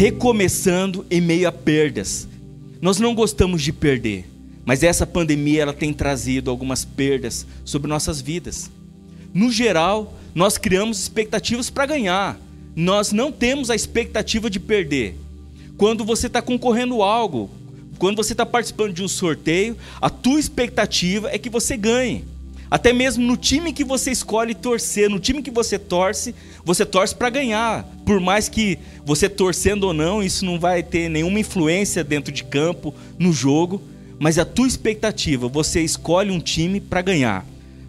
recomeçando em meio a perdas. Nós não gostamos de perder, mas essa pandemia ela tem trazido algumas perdas sobre nossas vidas. No geral, nós criamos expectativas para ganhar. Nós não temos a expectativa de perder. Quando você está concorrendo algo, quando você está participando de um sorteio, a tua expectativa é que você ganhe. Até mesmo no time que você escolhe torcer, no time que você torce, você torce para ganhar. Por mais que você torcendo ou não, isso não vai ter nenhuma influência dentro de campo, no jogo. Mas a tua expectativa, você escolhe um time para ganhar.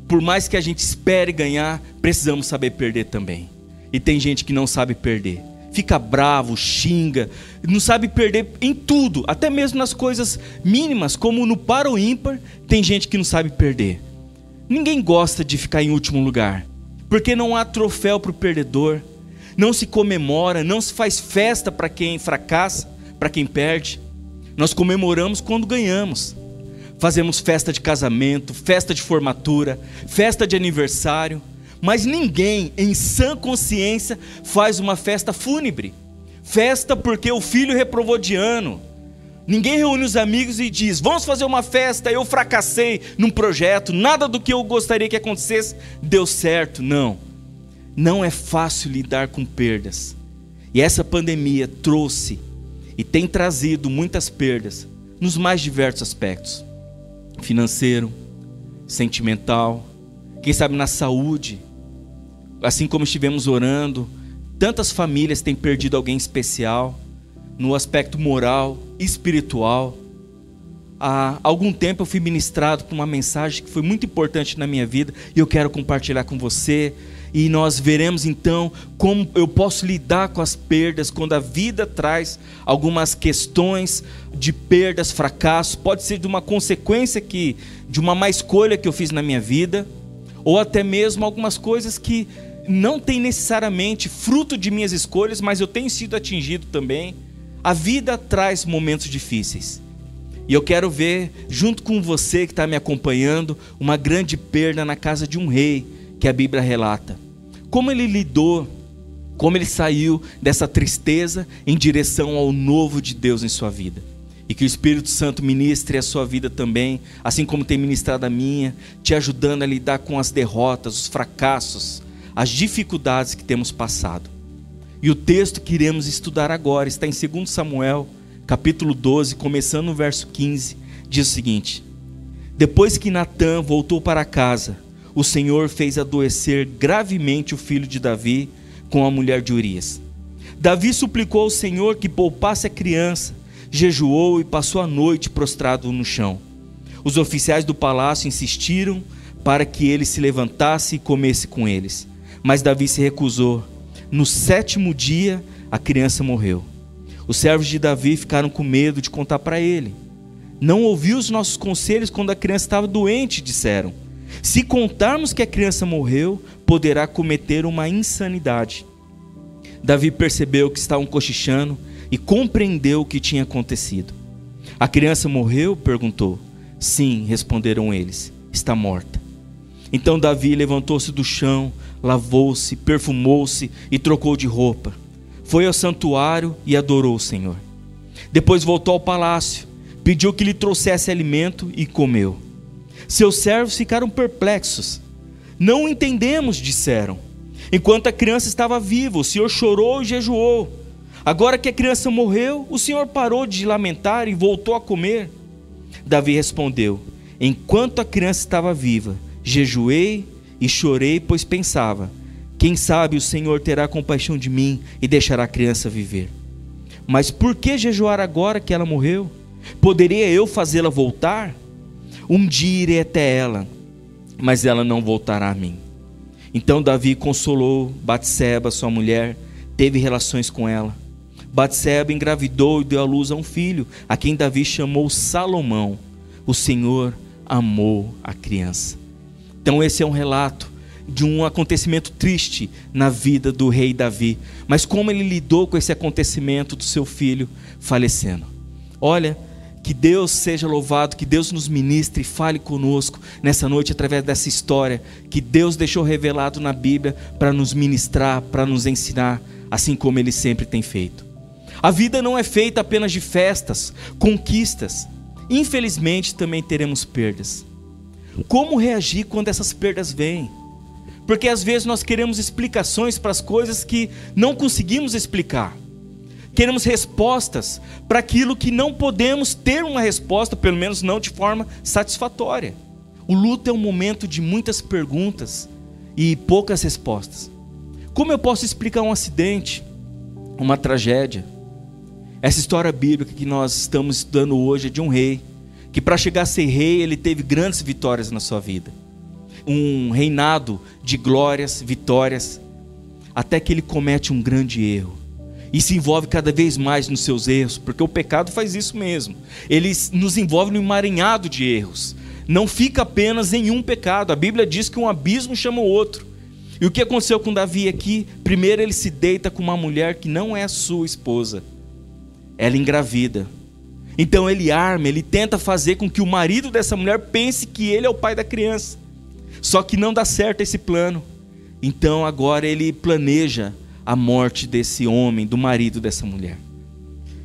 Por mais que a gente espere ganhar, precisamos saber perder também. E tem gente que não sabe perder. Fica bravo, xinga, não sabe perder em tudo, até mesmo nas coisas mínimas, como no par ou ímpar, tem gente que não sabe perder. Ninguém gosta de ficar em último lugar, porque não há troféu para o perdedor, não se comemora, não se faz festa para quem fracassa, para quem perde. Nós comemoramos quando ganhamos. Fazemos festa de casamento, festa de formatura, festa de aniversário, mas ninguém em sã consciência faz uma festa fúnebre. Festa porque o filho reprovou de ano, Ninguém reúne os amigos e diz: Vamos fazer uma festa. Eu fracassei num projeto, nada do que eu gostaria que acontecesse deu certo. Não. Não é fácil lidar com perdas. E essa pandemia trouxe e tem trazido muitas perdas nos mais diversos aspectos: financeiro, sentimental, quem sabe na saúde. Assim como estivemos orando, tantas famílias têm perdido alguém especial no aspecto moral, espiritual. Há algum tempo eu fui ministrado com uma mensagem que foi muito importante na minha vida e eu quero compartilhar com você. E nós veremos então como eu posso lidar com as perdas quando a vida traz algumas questões de perdas, fracassos, pode ser de uma consequência que de uma má escolha que eu fiz na minha vida, ou até mesmo algumas coisas que não têm necessariamente fruto de minhas escolhas, mas eu tenho sido atingido também. A vida traz momentos difíceis. E eu quero ver, junto com você que está me acompanhando, uma grande perda na casa de um rei, que a Bíblia relata. Como ele lidou, como ele saiu dessa tristeza em direção ao novo de Deus em sua vida. E que o Espírito Santo ministre a sua vida também, assim como tem ministrado a minha, te ajudando a lidar com as derrotas, os fracassos, as dificuldades que temos passado. E o texto que iremos estudar agora está em 2 Samuel, capítulo 12, começando no verso 15, diz o seguinte: Depois que Natã voltou para casa, o Senhor fez adoecer gravemente o filho de Davi com a mulher de Urias. Davi suplicou ao Senhor que poupasse a criança, jejuou e passou a noite prostrado no chão. Os oficiais do palácio insistiram para que ele se levantasse e comesse com eles, mas Davi se recusou no sétimo dia, a criança morreu. Os servos de Davi ficaram com medo de contar para ele. Não ouviu os nossos conselhos quando a criança estava doente, disseram. Se contarmos que a criança morreu, poderá cometer uma insanidade. Davi percebeu que estavam cochichando e compreendeu o que tinha acontecido. A criança morreu? perguntou. Sim, responderam eles. Está morta. Então Davi levantou-se do chão, lavou-se, perfumou-se e trocou de roupa. Foi ao santuário e adorou o Senhor. Depois voltou ao palácio, pediu que lhe trouxesse alimento e comeu. Seus servos ficaram perplexos. Não entendemos, disseram. Enquanto a criança estava viva, o Senhor chorou e jejuou. Agora que a criança morreu, o Senhor parou de lamentar e voltou a comer. Davi respondeu: Enquanto a criança estava viva, jejuei e chorei, pois pensava: quem sabe o Senhor terá compaixão de mim e deixará a criança viver. Mas por que jejuar agora que ela morreu? Poderia eu fazê-la voltar? Um dia irei até ela, mas ela não voltará a mim. Então Davi consolou Batseba, sua mulher, teve relações com ela. Batseba engravidou e deu à luz a um filho, a quem Davi chamou Salomão. O Senhor amou a criança. Então, esse é um relato de um acontecimento triste na vida do rei Davi, mas como ele lidou com esse acontecimento do seu filho falecendo. Olha, que Deus seja louvado, que Deus nos ministre e fale conosco nessa noite através dessa história que Deus deixou revelado na Bíblia para nos ministrar, para nos ensinar, assim como ele sempre tem feito. A vida não é feita apenas de festas, conquistas. Infelizmente também teremos perdas. Como reagir quando essas perdas vêm? Porque às vezes nós queremos explicações para as coisas que não conseguimos explicar. Queremos respostas para aquilo que não podemos ter uma resposta, pelo menos não de forma satisfatória. O luto é um momento de muitas perguntas e poucas respostas. Como eu posso explicar um acidente, uma tragédia? Essa história bíblica que nós estamos estudando hoje é de um rei, que para chegar a ser rei, ele teve grandes vitórias na sua vida. Um reinado de glórias, vitórias, até que ele comete um grande erro e se envolve cada vez mais nos seus erros, porque o pecado faz isso mesmo. Ele nos envolve no emaranhado de erros. Não fica apenas em um pecado. A Bíblia diz que um abismo chama o outro. E o que aconteceu com Davi aqui? Primeiro ele se deita com uma mulher que não é sua esposa. Ela engravida. Então ele arma, ele tenta fazer com que o marido dessa mulher pense que ele é o pai da criança. Só que não dá certo esse plano. Então agora ele planeja a morte desse homem, do marido dessa mulher.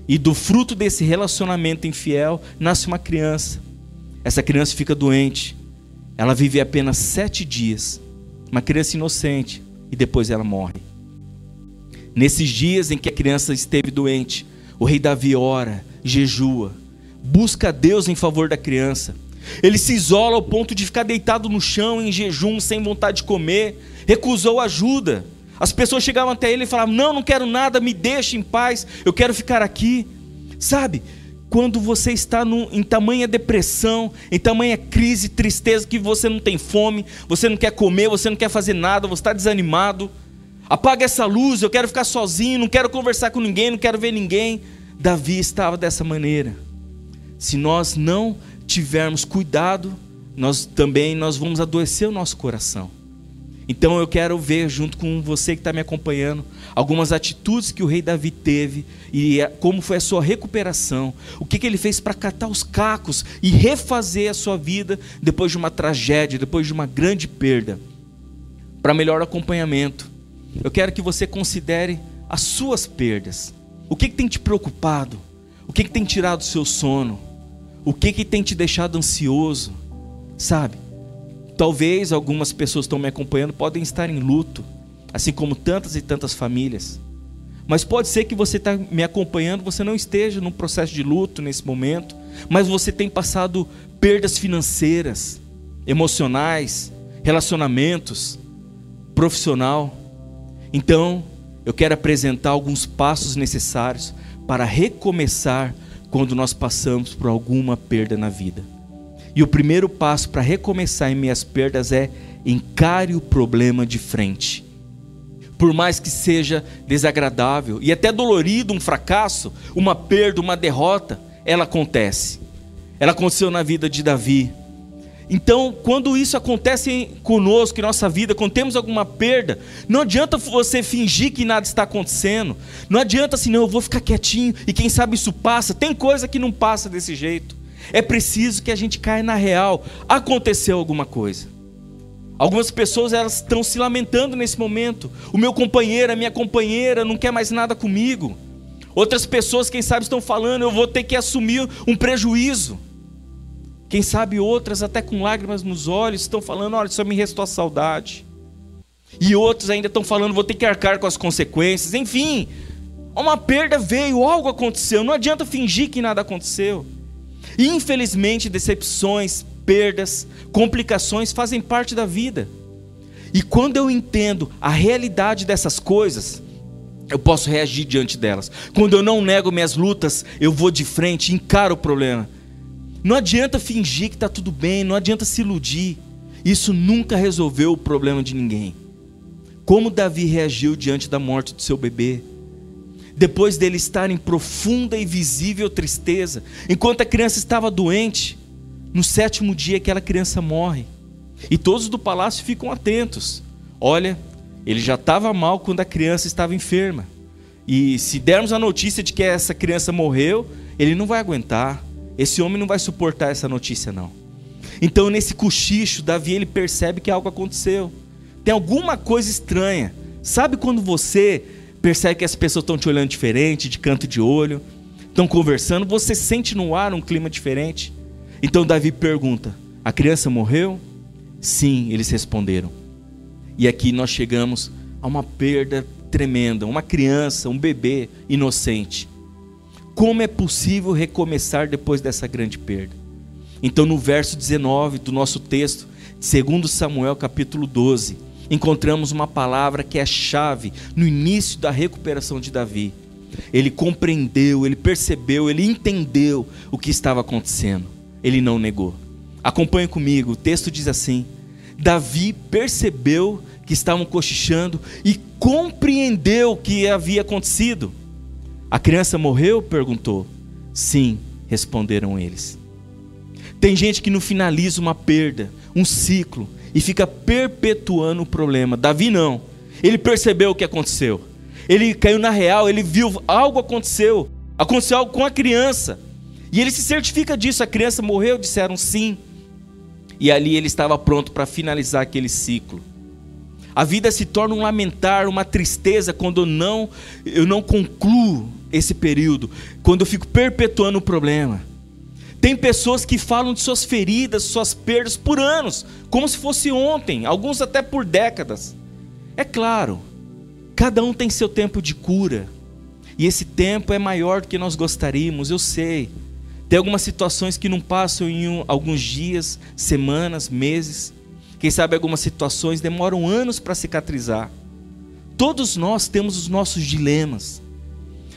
E do fruto desse relacionamento infiel nasce uma criança. Essa criança fica doente. Ela vive apenas sete dias. Uma criança inocente. E depois ela morre. Nesses dias em que a criança esteve doente, o rei Davi ora, jejua, busca Deus em favor da criança. Ele se isola ao ponto de ficar deitado no chão em jejum, sem vontade de comer, recusou ajuda. As pessoas chegavam até ele e falavam: Não, não quero nada, me deixe em paz, eu quero ficar aqui. Sabe, quando você está no, em tamanha depressão, em tamanha crise, tristeza, que você não tem fome, você não quer comer, você não quer fazer nada, você está desanimado. Apaga essa luz, eu quero ficar sozinho, não quero conversar com ninguém, não quero ver ninguém. Davi estava dessa maneira. Se nós não tivermos cuidado, nós também nós vamos adoecer o nosso coração. Então eu quero ver, junto com você que está me acompanhando, algumas atitudes que o rei Davi teve e como foi a sua recuperação, o que, que ele fez para catar os cacos e refazer a sua vida depois de uma tragédia, depois de uma grande perda. Para melhor acompanhamento, eu quero que você considere as suas perdas. O que, que tem te preocupado? O que, que tem tirado o seu sono? O que, que tem te deixado ansioso? Sabe? Talvez algumas pessoas que estão me acompanhando podem estar em luto, assim como tantas e tantas famílias. Mas pode ser que você está me acompanhando, você não esteja num processo de luto nesse momento, mas você tem passado perdas financeiras, emocionais, relacionamentos, profissional. Então, eu quero apresentar alguns passos necessários para recomeçar quando nós passamos por alguma perda na vida. E o primeiro passo para recomeçar em minhas perdas é encare o problema de frente. Por mais que seja desagradável e até dolorido, um fracasso, uma perda, uma derrota, ela acontece. Ela aconteceu na vida de Davi. Então, quando isso acontece conosco, em nossa vida, quando temos alguma perda, não adianta você fingir que nada está acontecendo. Não adianta assim, não, eu vou ficar quietinho e quem sabe isso passa. Tem coisa que não passa desse jeito. É preciso que a gente caia na real. Aconteceu alguma coisa. Algumas pessoas elas estão se lamentando nesse momento. O meu companheiro, a minha companheira não quer mais nada comigo. Outras pessoas, quem sabe, estão falando, eu vou ter que assumir um prejuízo. Quem sabe outras, até com lágrimas nos olhos, estão falando: olha, só me restou a saudade. E outros ainda estão falando: vou ter que arcar com as consequências. Enfim, uma perda veio, algo aconteceu. Não adianta fingir que nada aconteceu. Infelizmente, decepções, perdas, complicações fazem parte da vida. E quando eu entendo a realidade dessas coisas, eu posso reagir diante delas. Quando eu não nego minhas lutas, eu vou de frente, encaro o problema. Não adianta fingir que está tudo bem, não adianta se iludir. Isso nunca resolveu o problema de ninguém. Como Davi reagiu diante da morte do seu bebê? depois dele estar em profunda e visível tristeza, enquanto a criança estava doente, no sétimo dia aquela criança morre. E todos do palácio ficam atentos. Olha, ele já estava mal quando a criança estava enferma. E se dermos a notícia de que essa criança morreu, ele não vai aguentar. Esse homem não vai suportar essa notícia não. Então nesse cochicho, Davi ele percebe que algo aconteceu. Tem alguma coisa estranha. Sabe quando você percebe que as pessoas estão te olhando diferente, de canto de olho, estão conversando, você sente no ar um clima diferente. Então Davi pergunta: A criança morreu? Sim, eles responderam. E aqui nós chegamos a uma perda tremenda, uma criança, um bebê inocente. Como é possível recomeçar depois dessa grande perda? Então, no verso 19 do nosso texto, segundo Samuel capítulo 12, encontramos uma palavra que é chave no início da recuperação de Davi. Ele compreendeu, ele percebeu, ele entendeu o que estava acontecendo. Ele não negou. Acompanhe comigo, o texto diz assim: Davi percebeu que estavam cochichando e compreendeu o que havia acontecido. A criança morreu? perguntou. Sim, responderam eles. Tem gente que não finaliza uma perda, um ciclo, e fica perpetuando o problema. Davi não. Ele percebeu o que aconteceu. Ele caiu na real, ele viu algo aconteceu. Aconteceu algo com a criança. E ele se certifica disso. A criança morreu, disseram sim. E ali ele estava pronto para finalizar aquele ciclo. A vida se torna um lamentar, uma tristeza quando eu não, eu não concluo esse período, quando eu fico perpetuando o problema. Tem pessoas que falam de suas feridas, suas perdas por anos, como se fosse ontem, alguns até por décadas. É claro, cada um tem seu tempo de cura, e esse tempo é maior do que nós gostaríamos, eu sei. Tem algumas situações que não passam em um, alguns dias, semanas, meses. Quem sabe algumas situações demoram anos para cicatrizar. Todos nós temos os nossos dilemas.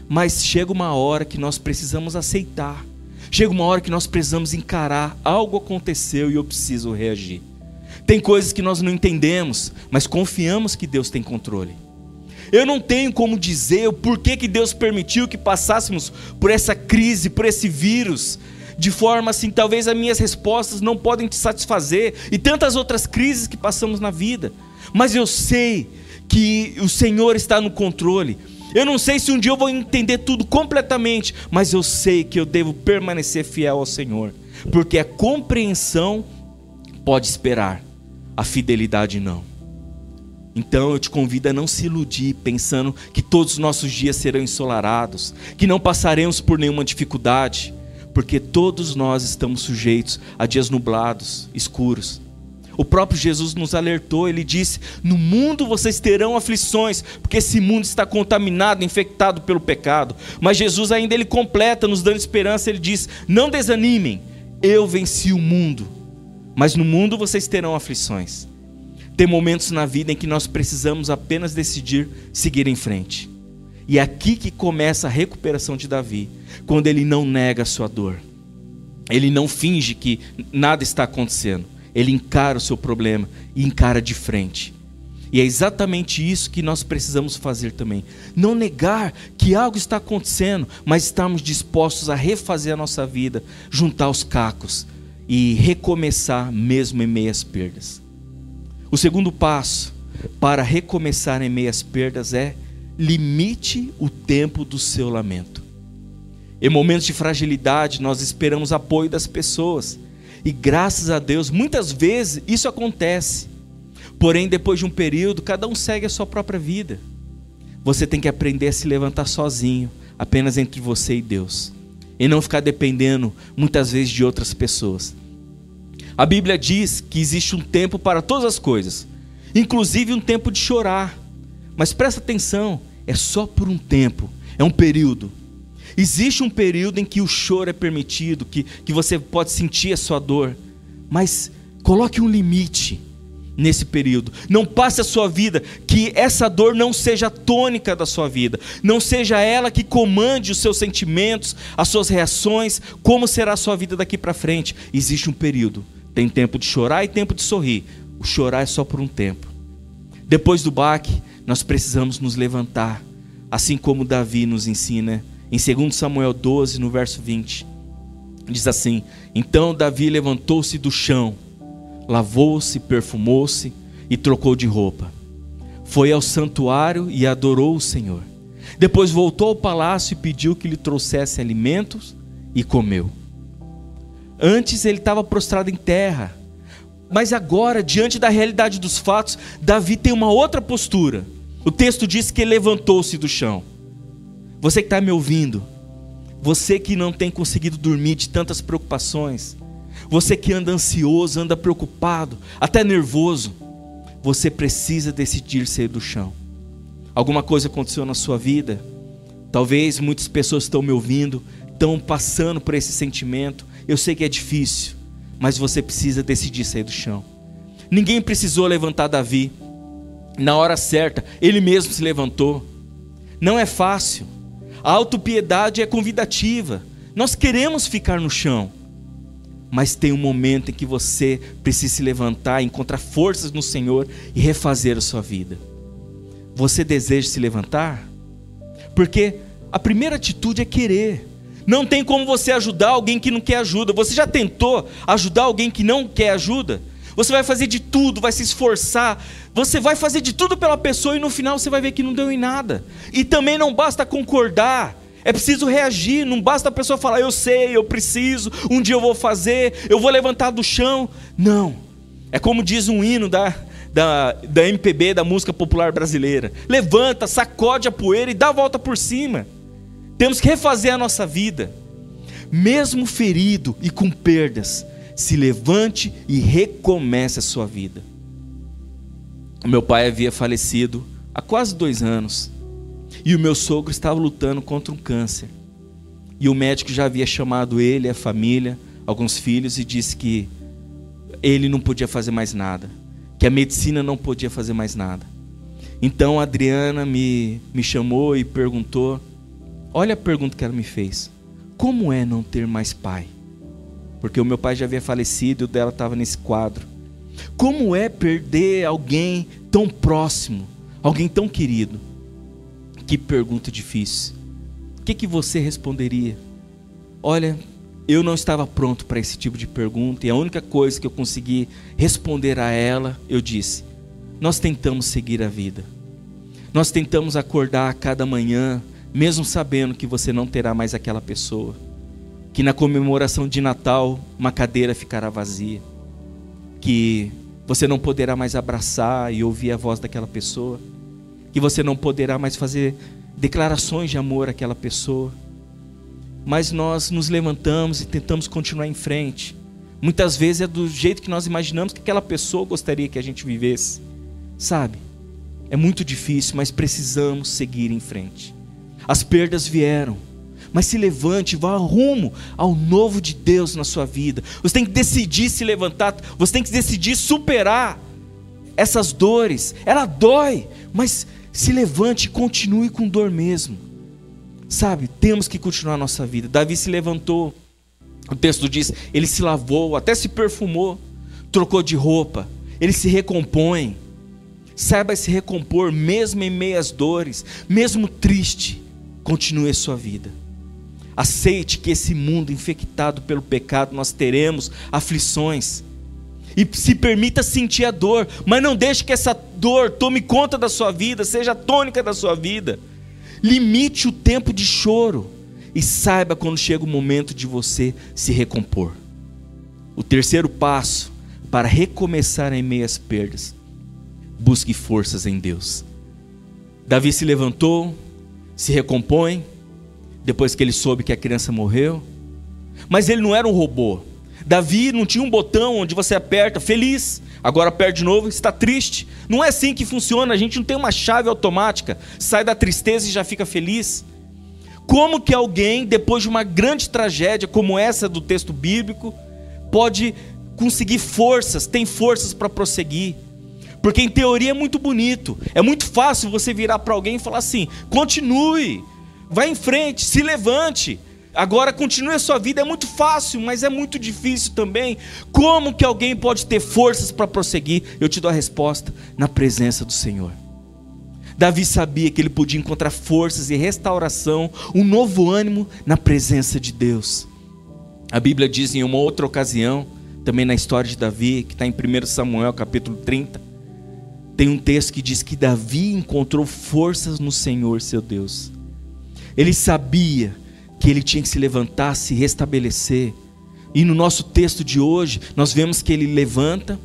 Mas chega uma hora que nós precisamos aceitar. Chega uma hora que nós precisamos encarar. Algo aconteceu e eu preciso reagir. Tem coisas que nós não entendemos, mas confiamos que Deus tem controle. Eu não tenho como dizer o porquê que Deus permitiu que passássemos por essa crise, por esse vírus, de forma assim, talvez as minhas respostas não podem te satisfazer e tantas outras crises que passamos na vida. Mas eu sei que o Senhor está no controle. Eu não sei se um dia eu vou entender tudo completamente, mas eu sei que eu devo permanecer fiel ao Senhor, porque a compreensão pode esperar, a fidelidade não. Então eu te convido a não se iludir pensando que todos os nossos dias serão ensolarados, que não passaremos por nenhuma dificuldade, porque todos nós estamos sujeitos a dias nublados, escuros. O próprio Jesus nos alertou, ele disse: No mundo vocês terão aflições, porque esse mundo está contaminado, infectado pelo pecado. Mas Jesus ainda ele completa, nos dando esperança, ele diz: Não desanimem, eu venci o mundo, mas no mundo vocês terão aflições. Tem momentos na vida em que nós precisamos apenas decidir seguir em frente. E é aqui que começa a recuperação de Davi, quando ele não nega a sua dor. Ele não finge que nada está acontecendo. Ele encara o seu problema e encara de frente. E é exatamente isso que nós precisamos fazer também. Não negar que algo está acontecendo, mas estarmos dispostos a refazer a nossa vida, juntar os cacos e recomeçar mesmo em meias perdas. O segundo passo para recomeçar em meias perdas é limite o tempo do seu lamento. Em momentos de fragilidade, nós esperamos apoio das pessoas. E graças a Deus, muitas vezes isso acontece. Porém, depois de um período, cada um segue a sua própria vida. Você tem que aprender a se levantar sozinho, apenas entre você e Deus. E não ficar dependendo muitas vezes de outras pessoas. A Bíblia diz que existe um tempo para todas as coisas, inclusive um tempo de chorar. Mas presta atenção, é só por um tempo, é um período. Existe um período em que o choro é permitido, que, que você pode sentir a sua dor, mas coloque um limite nesse período. Não passe a sua vida, que essa dor não seja a tônica da sua vida, não seja ela que comande os seus sentimentos, as suas reações, como será a sua vida daqui para frente. Existe um período tem tempo de chorar e tempo de sorrir. O chorar é só por um tempo. Depois do baque, nós precisamos nos levantar, assim como Davi nos ensina em 2 Samuel 12, no verso 20. Diz assim: Então Davi levantou-se do chão, lavou-se, perfumou-se e trocou de roupa. Foi ao santuário e adorou o Senhor. Depois voltou ao palácio e pediu que lhe trouxesse alimentos e comeu. Antes ele estava prostrado em terra. Mas agora, diante da realidade dos fatos, Davi tem uma outra postura. O texto diz que ele levantou-se do chão. Você que está me ouvindo, você que não tem conseguido dormir de tantas preocupações, você que anda ansioso, anda preocupado, até nervoso, você precisa decidir sair do chão. Alguma coisa aconteceu na sua vida? Talvez muitas pessoas estão me ouvindo, estão passando por esse sentimento. Eu sei que é difícil, mas você precisa decidir sair do chão. Ninguém precisou levantar Davi. Na hora certa, ele mesmo se levantou. Não é fácil. A autopiedade é convidativa. Nós queremos ficar no chão. Mas tem um momento em que você precisa se levantar, encontrar forças no Senhor e refazer a sua vida. Você deseja se levantar? Porque a primeira atitude é querer. Não tem como você ajudar alguém que não quer ajuda. Você já tentou ajudar alguém que não quer ajuda? Você vai fazer de tudo, vai se esforçar, você vai fazer de tudo pela pessoa e no final você vai ver que não deu em nada. E também não basta concordar, é preciso reagir, não basta a pessoa falar, eu sei, eu preciso, um dia eu vou fazer, eu vou levantar do chão. Não. É como diz um hino da, da, da MPB, da música popular brasileira: levanta, sacode a poeira e dá a volta por cima. Temos que refazer a nossa vida, mesmo ferido e com perdas, se levante e recomece a sua vida. O meu pai havia falecido há quase dois anos. E o meu sogro estava lutando contra um câncer. E o médico já havia chamado ele, a família, alguns filhos, e disse que ele não podia fazer mais nada. Que a medicina não podia fazer mais nada. Então a Adriana me, me chamou e perguntou: Olha a pergunta que ela me fez. Como é não ter mais pai? Porque o meu pai já havia falecido e o dela estava nesse quadro. Como é perder alguém tão próximo, alguém tão querido? Que pergunta difícil. O que, que você responderia? Olha, eu não estava pronto para esse tipo de pergunta e a única coisa que eu consegui responder a ela, eu disse: Nós tentamos seguir a vida. Nós tentamos acordar a cada manhã, mesmo sabendo que você não terá mais aquela pessoa. Que na comemoração de Natal uma cadeira ficará vazia. Que você não poderá mais abraçar e ouvir a voz daquela pessoa que você não poderá mais fazer declarações de amor àquela pessoa. Mas nós nos levantamos e tentamos continuar em frente. Muitas vezes é do jeito que nós imaginamos que aquela pessoa gostaria que a gente vivesse. Sabe? É muito difícil, mas precisamos seguir em frente. As perdas vieram, mas se levante, vá rumo ao novo de Deus na sua vida. Você tem que decidir se levantar, você tem que decidir superar essas dores. Ela dói, mas se levante e continue com dor mesmo. Sabe, temos que continuar a nossa vida. Davi se levantou, o texto diz, ele se lavou, até se perfumou, trocou de roupa, ele se recompõe. Saiba se recompor, mesmo em meias dores, mesmo triste, continue a sua vida. Aceite que esse mundo infectado pelo pecado nós teremos aflições e se permita sentir a dor, mas não deixe que essa dor tome conta da sua vida, seja a tônica da sua vida. Limite o tempo de choro e saiba quando chega o momento de você se recompor. O terceiro passo para recomeçar em meio às perdas, busque forças em Deus. Davi se levantou, se recompõe, depois que ele soube que a criança morreu, mas ele não era um robô. Davi não tinha um botão onde você aperta, feliz, agora aperta de novo, está triste. Não é assim que funciona, a gente não tem uma chave automática, sai da tristeza e já fica feliz. Como que alguém, depois de uma grande tragédia como essa do texto bíblico, pode conseguir forças, tem forças para prosseguir? Porque em teoria é muito bonito, é muito fácil você virar para alguém e falar assim: continue, vá em frente, se levante. Agora continue a sua vida, é muito fácil, mas é muito difícil também. Como que alguém pode ter forças para prosseguir? Eu te dou a resposta: na presença do Senhor. Davi sabia que ele podia encontrar forças e restauração, um novo ânimo na presença de Deus. A Bíblia diz em uma outra ocasião, também na história de Davi, que está em 1 Samuel capítulo 30, tem um texto que diz que Davi encontrou forças no Senhor seu Deus. Ele sabia que ele tinha que se levantar, se restabelecer. E no nosso texto de hoje, nós vemos que ele levanta,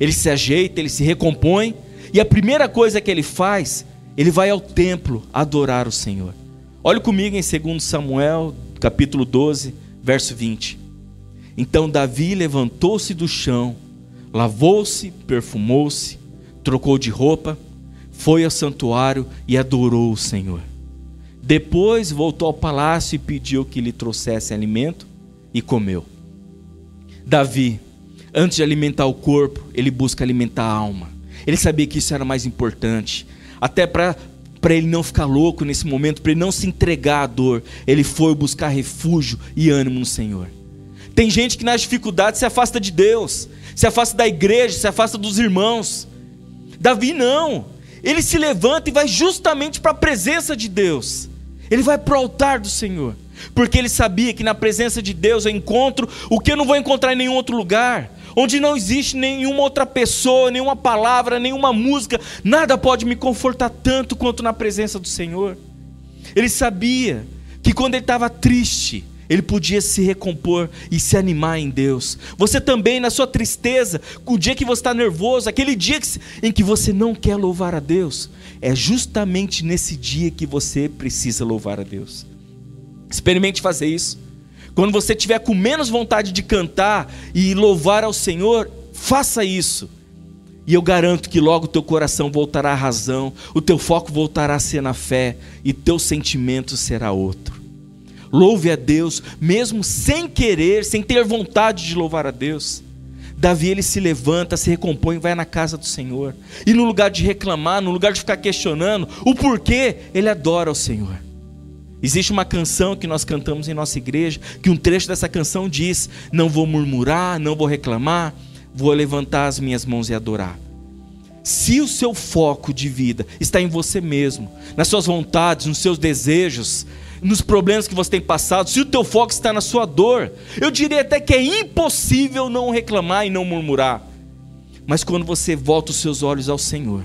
ele se ajeita, ele se recompõe, e a primeira coisa que ele faz ele vai ao templo adorar o Senhor. Olhe comigo em 2 Samuel, capítulo 12, verso 20. Então Davi levantou-se do chão, lavou-se, perfumou-se, trocou de roupa, foi ao santuário e adorou o Senhor. Depois voltou ao palácio e pediu que lhe trouxesse alimento e comeu. Davi, antes de alimentar o corpo, ele busca alimentar a alma. Ele sabia que isso era mais importante. Até para para ele não ficar louco nesse momento, para ele não se entregar à dor, ele foi buscar refúgio e ânimo no Senhor. Tem gente que nas dificuldades se afasta de Deus, se afasta da igreja, se afasta dos irmãos. Davi não. Ele se levanta e vai justamente para a presença de Deus. Ele vai para o altar do Senhor, porque ele sabia que na presença de Deus eu encontro o que eu não vou encontrar em nenhum outro lugar onde não existe nenhuma outra pessoa, nenhuma palavra, nenhuma música, nada pode me confortar tanto quanto na presença do Senhor. Ele sabia que quando ele estava triste, ele podia se recompor e se animar em Deus. Você também, na sua tristeza, o dia que você está nervoso, aquele dia em que você não quer louvar a Deus, é justamente nesse dia que você precisa louvar a Deus. Experimente fazer isso. Quando você tiver com menos vontade de cantar e louvar ao Senhor, faça isso. E eu garanto que logo o teu coração voltará à razão, o teu foco voltará a ser na fé e teu sentimento será outro. Louve a Deus, mesmo sem querer, sem ter vontade de louvar a Deus. Davi ele se levanta, se recompõe, vai na casa do Senhor. E no lugar de reclamar, no lugar de ficar questionando o porquê, ele adora o Senhor. Existe uma canção que nós cantamos em nossa igreja, que um trecho dessa canção diz: Não vou murmurar, não vou reclamar, vou levantar as minhas mãos e adorar. Se o seu foco de vida está em você mesmo, nas suas vontades, nos seus desejos, nos problemas que você tem passado, se o teu foco está na sua dor, eu diria até que é impossível não reclamar e não murmurar. Mas quando você volta os seus olhos ao Senhor,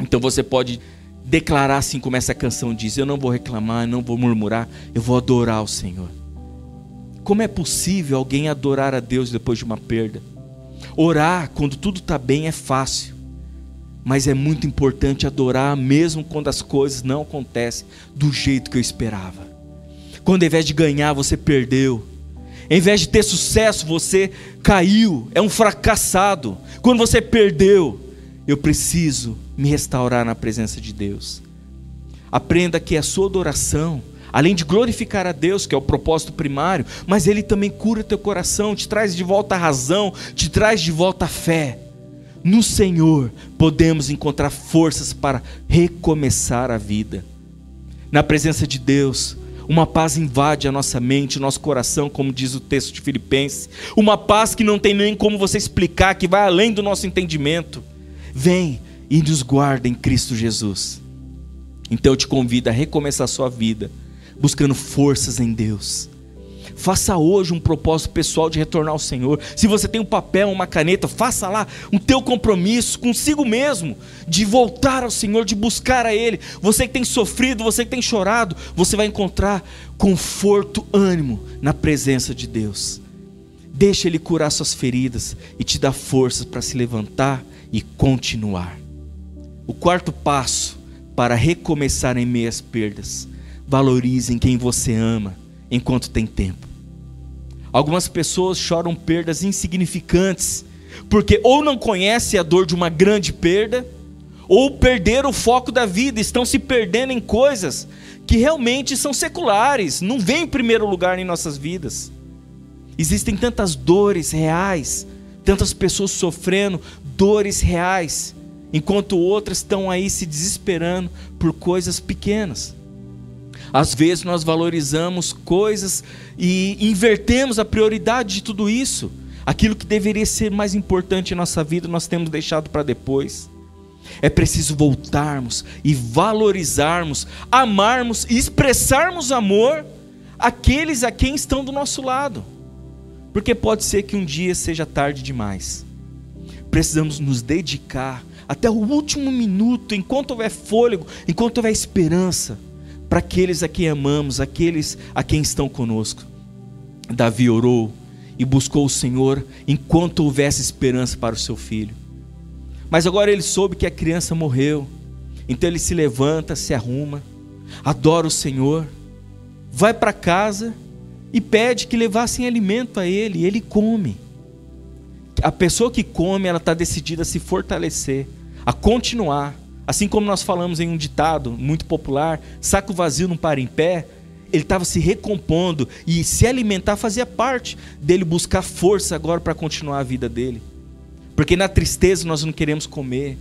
então você pode declarar assim como essa canção diz: Eu não vou reclamar, não vou murmurar, eu vou adorar o Senhor. Como é possível alguém adorar a Deus depois de uma perda? Orar quando tudo está bem é fácil, mas é muito importante adorar mesmo quando as coisas não acontecem do jeito que eu esperava. Quando ao invés de ganhar, você perdeu. Ao invés de ter sucesso, você caiu, é um fracassado. Quando você perdeu, eu preciso me restaurar na presença de Deus. Aprenda que a sua adoração, além de glorificar a Deus, que é o propósito primário, mas Ele também cura teu coração, te traz de volta a razão, te traz de volta a fé. No Senhor podemos encontrar forças para recomeçar a vida. Na presença de Deus, uma paz invade a nossa mente, o nosso coração, como diz o texto de Filipenses. Uma paz que não tem nem como você explicar, que vai além do nosso entendimento. Vem e nos guarda em Cristo Jesus. Então eu te convido a recomeçar a sua vida, buscando forças em Deus. Faça hoje um propósito pessoal de retornar ao Senhor. Se você tem um papel, uma caneta, faça lá um teu compromisso consigo mesmo de voltar ao Senhor, de buscar a Ele. Você que tem sofrido, você que tem chorado, você vai encontrar conforto, ânimo na presença de Deus. Deixa Ele curar suas feridas e te dar forças para se levantar e continuar. O quarto passo para recomeçar em meias perdas: valorize quem você ama enquanto tem tempo. Algumas pessoas choram perdas insignificantes, porque ou não conhecem a dor de uma grande perda, ou perderam o foco da vida, estão se perdendo em coisas que realmente são seculares, não vêm em primeiro lugar em nossas vidas. Existem tantas dores reais, tantas pessoas sofrendo dores reais, enquanto outras estão aí se desesperando por coisas pequenas. Às vezes nós valorizamos coisas e invertemos a prioridade de tudo isso. Aquilo que deveria ser mais importante em nossa vida, nós temos deixado para depois. É preciso voltarmos e valorizarmos, amarmos e expressarmos amor àqueles a quem estão do nosso lado. Porque pode ser que um dia seja tarde demais. Precisamos nos dedicar até o último minuto, enquanto houver fôlego, enquanto houver esperança, para aqueles a quem amamos, aqueles a quem estão conosco. Davi orou e buscou o Senhor enquanto houvesse esperança para o seu filho. Mas agora ele soube que a criança morreu. Então ele se levanta, se arruma, adora o Senhor, vai para casa e pede que levassem alimento a ele, e ele come. A pessoa que come, ela está decidida a se fortalecer, a continuar. Assim como nós falamos em um ditado muito popular: saco vazio não para em pé. Ele estava se recompondo e se alimentar fazia parte dele buscar força agora para continuar a vida dele. Porque na tristeza nós não queremos comer,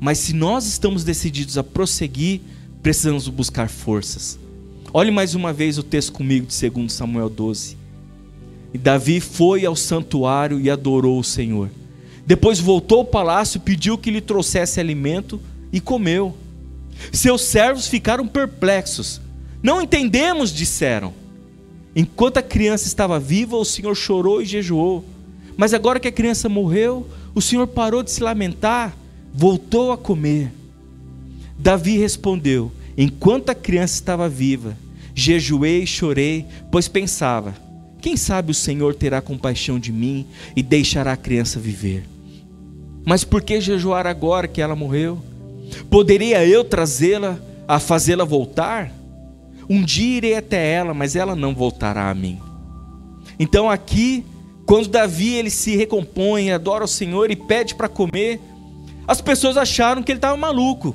mas se nós estamos decididos a prosseguir, precisamos buscar forças. Olhe mais uma vez o texto comigo de 2 Samuel 12. E Davi foi ao santuário e adorou o Senhor. Depois voltou ao palácio, pediu que lhe trouxesse alimento e comeu. Seus servos ficaram perplexos. Não entendemos, disseram. Enquanto a criança estava viva, o Senhor chorou e jejuou. Mas agora que a criança morreu, o Senhor parou de se lamentar, voltou a comer. Davi respondeu: Enquanto a criança estava viva, jejuei e chorei, pois pensava: quem sabe o Senhor terá compaixão de mim e deixará a criança viver. Mas por que jejuar agora que ela morreu? Poderia eu trazê-la a fazê-la voltar? Um dia irei até ela, mas ela não voltará a mim. Então aqui, quando Davi ele se recompõe, adora o Senhor e pede para comer, as pessoas acharam que ele estava maluco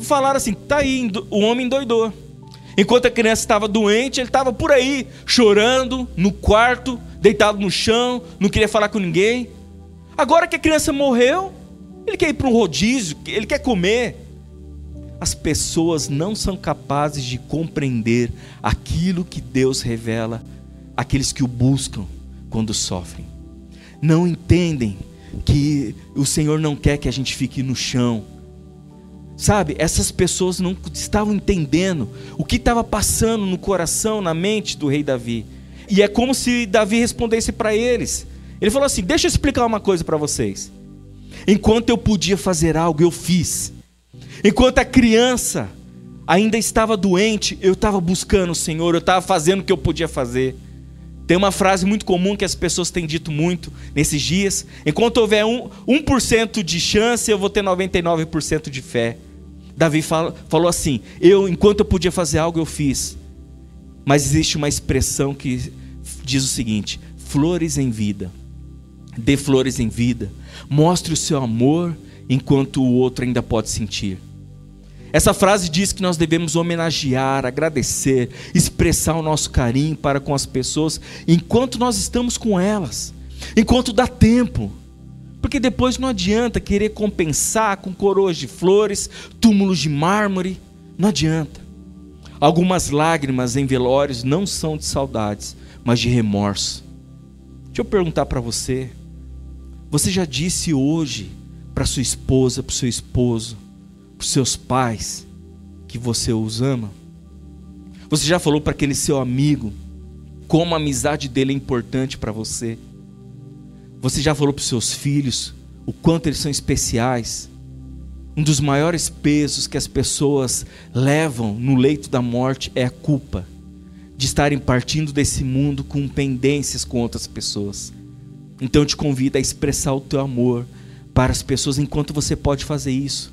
falaram assim: tá aí, o homem endoidou. Enquanto a criança estava doente, ele estava por aí, chorando, no quarto, deitado no chão, não queria falar com ninguém. Agora que a criança morreu, ele quer ir para um rodízio, ele quer comer. As pessoas não são capazes de compreender aquilo que Deus revela àqueles que o buscam quando sofrem. Não entendem que o Senhor não quer que a gente fique no chão, Sabe, essas pessoas não estavam entendendo o que estava passando no coração, na mente do rei Davi. E é como se Davi respondesse para eles. Ele falou assim: Deixa eu explicar uma coisa para vocês. Enquanto eu podia fazer algo, eu fiz. Enquanto a criança ainda estava doente, eu estava buscando o Senhor, eu estava fazendo o que eu podia fazer. Tem uma frase muito comum que as pessoas têm dito muito nesses dias: enquanto houver um, 1% de chance, eu vou ter 99% de fé. Davi fala, falou assim: Eu, enquanto eu podia fazer algo, eu fiz. Mas existe uma expressão que diz o seguinte: flores em vida. Dê flores em vida. Mostre o seu amor enquanto o outro ainda pode sentir. Essa frase diz que nós devemos homenagear, agradecer, expressar o nosso carinho para com as pessoas enquanto nós estamos com elas, enquanto dá tempo. Porque depois não adianta querer compensar com coroas de flores, túmulos de mármore, não adianta. Algumas lágrimas em velórios não são de saudades, mas de remorso. Deixa eu perguntar para você: você já disse hoje para sua esposa, para seu esposo, para seus pais que você os ama? Você já falou para aquele seu amigo como a amizade dele é importante para você? Você já falou para os seus filhos o quanto eles são especiais? Um dos maiores pesos que as pessoas levam no leito da morte é a culpa de estarem partindo desse mundo com pendências com outras pessoas. Então eu te convido a expressar o teu amor para as pessoas enquanto você pode fazer isso.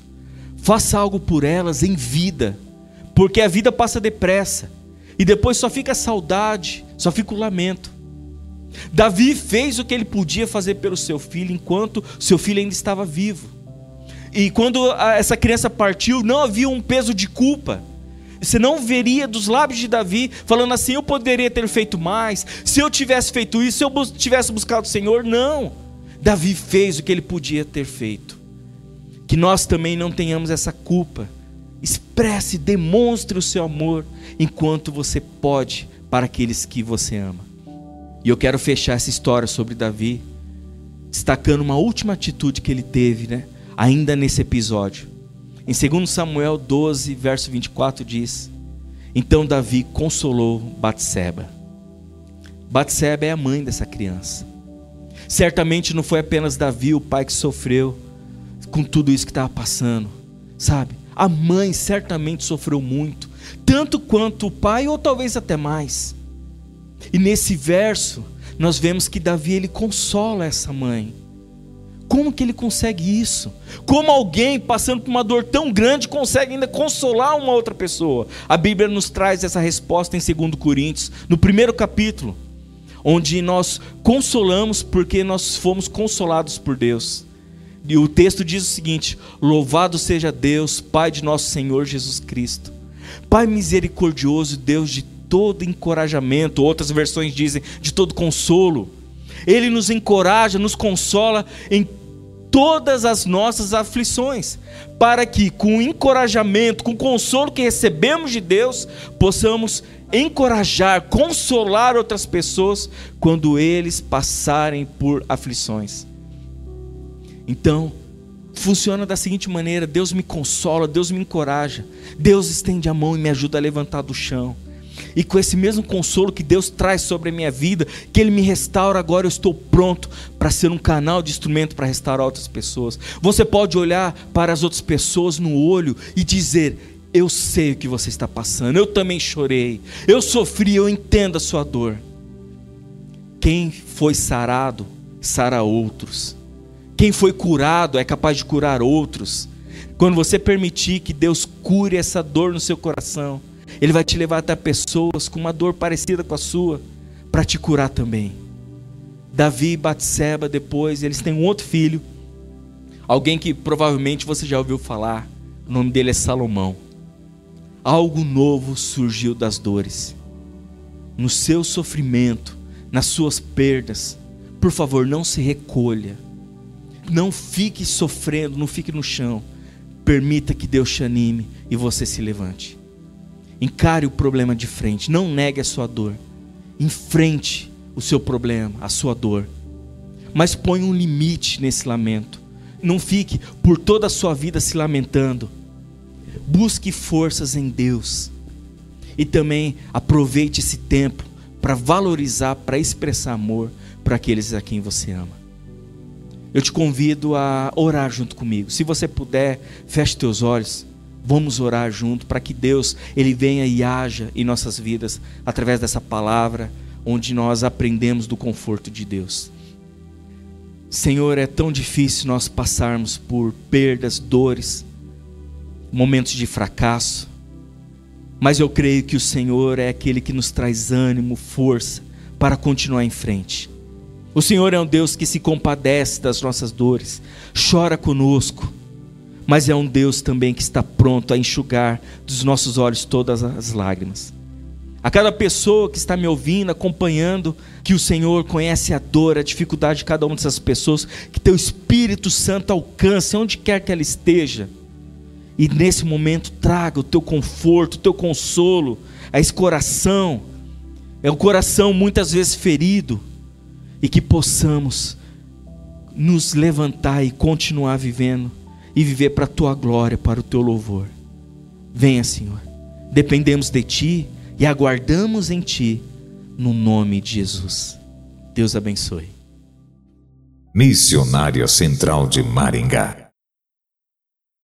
Faça algo por elas em vida, porque a vida passa depressa e depois só fica a saudade, só fica o lamento. Davi fez o que ele podia fazer pelo seu filho enquanto seu filho ainda estava vivo. E quando essa criança partiu, não havia um peso de culpa. Você não veria dos lábios de Davi falando assim: eu poderia ter feito mais, se eu tivesse feito isso, se eu tivesse buscado o Senhor. Não. Davi fez o que ele podia ter feito que nós também não tenhamos essa culpa. Expresse, demonstre o seu amor enquanto você pode para aqueles que você ama. E eu quero fechar essa história sobre Davi, destacando uma última atitude que ele teve, né? Ainda nesse episódio. Em 2 Samuel 12, verso 24 diz: Então Davi consolou Batseba. Batseba é a mãe dessa criança. Certamente não foi apenas Davi o pai que sofreu, com tudo isso que estava passando, sabe? A mãe certamente sofreu muito, tanto quanto o pai, ou talvez até mais. E nesse verso, nós vemos que Davi ele consola essa mãe. Como que ele consegue isso? Como alguém passando por uma dor tão grande consegue ainda consolar uma outra pessoa? A Bíblia nos traz essa resposta em 2 Coríntios, no primeiro capítulo, onde nós consolamos porque nós fomos consolados por Deus. E o texto diz o seguinte: Louvado seja Deus, Pai de nosso Senhor Jesus Cristo, Pai misericordioso, Deus de todo encorajamento, outras versões dizem de todo consolo. Ele nos encoraja, nos consola em todas as nossas aflições, para que com o encorajamento, com o consolo que recebemos de Deus, possamos encorajar, consolar outras pessoas quando eles passarem por aflições. Então, funciona da seguinte maneira: Deus me consola, Deus me encoraja, Deus estende a mão e me ajuda a levantar do chão. E com esse mesmo consolo que Deus traz sobre a minha vida, que Ele me restaura, agora eu estou pronto para ser um canal de instrumento para restaurar outras pessoas. Você pode olhar para as outras pessoas no olho e dizer: Eu sei o que você está passando, eu também chorei, eu sofri, eu entendo a sua dor. Quem foi sarado, sara outros. Quem foi curado é capaz de curar outros. Quando você permitir que Deus cure essa dor no seu coração, Ele vai te levar até pessoas com uma dor parecida com a sua, para te curar também. Davi e Batseba, depois, eles têm um outro filho, alguém que provavelmente você já ouviu falar, o nome dele é Salomão. Algo novo surgiu das dores. No seu sofrimento, nas suas perdas, por favor, não se recolha não fique sofrendo, não fique no chão. Permita que Deus te anime e você se levante. Encare o problema de frente, não negue a sua dor. Enfrente o seu problema, a sua dor. Mas ponha um limite nesse lamento. Não fique por toda a sua vida se lamentando. Busque forças em Deus. E também aproveite esse tempo para valorizar, para expressar amor para aqueles a quem você ama eu te convido a orar junto comigo. Se você puder, feche teus olhos. Vamos orar junto para que Deus ele venha e haja em nossas vidas através dessa palavra onde nós aprendemos do conforto de Deus. Senhor, é tão difícil nós passarmos por perdas, dores, momentos de fracasso, mas eu creio que o Senhor é aquele que nos traz ânimo, força para continuar em frente. O Senhor é um Deus que se compadece das nossas dores, chora conosco, mas é um Deus também que está pronto a enxugar dos nossos olhos todas as lágrimas. A cada pessoa que está me ouvindo, acompanhando, que o Senhor conhece a dor, a dificuldade de cada uma dessas pessoas, que teu Espírito Santo alcance onde quer que ela esteja. E nesse momento traga o teu conforto, o teu consolo a esse coração. É um coração muitas vezes ferido, e que possamos nos levantar e continuar vivendo e viver para a tua glória, para o teu louvor. Venha, Senhor. Dependemos de ti e aguardamos em ti, no nome de Jesus. Deus abençoe. Missionária Central de Maringá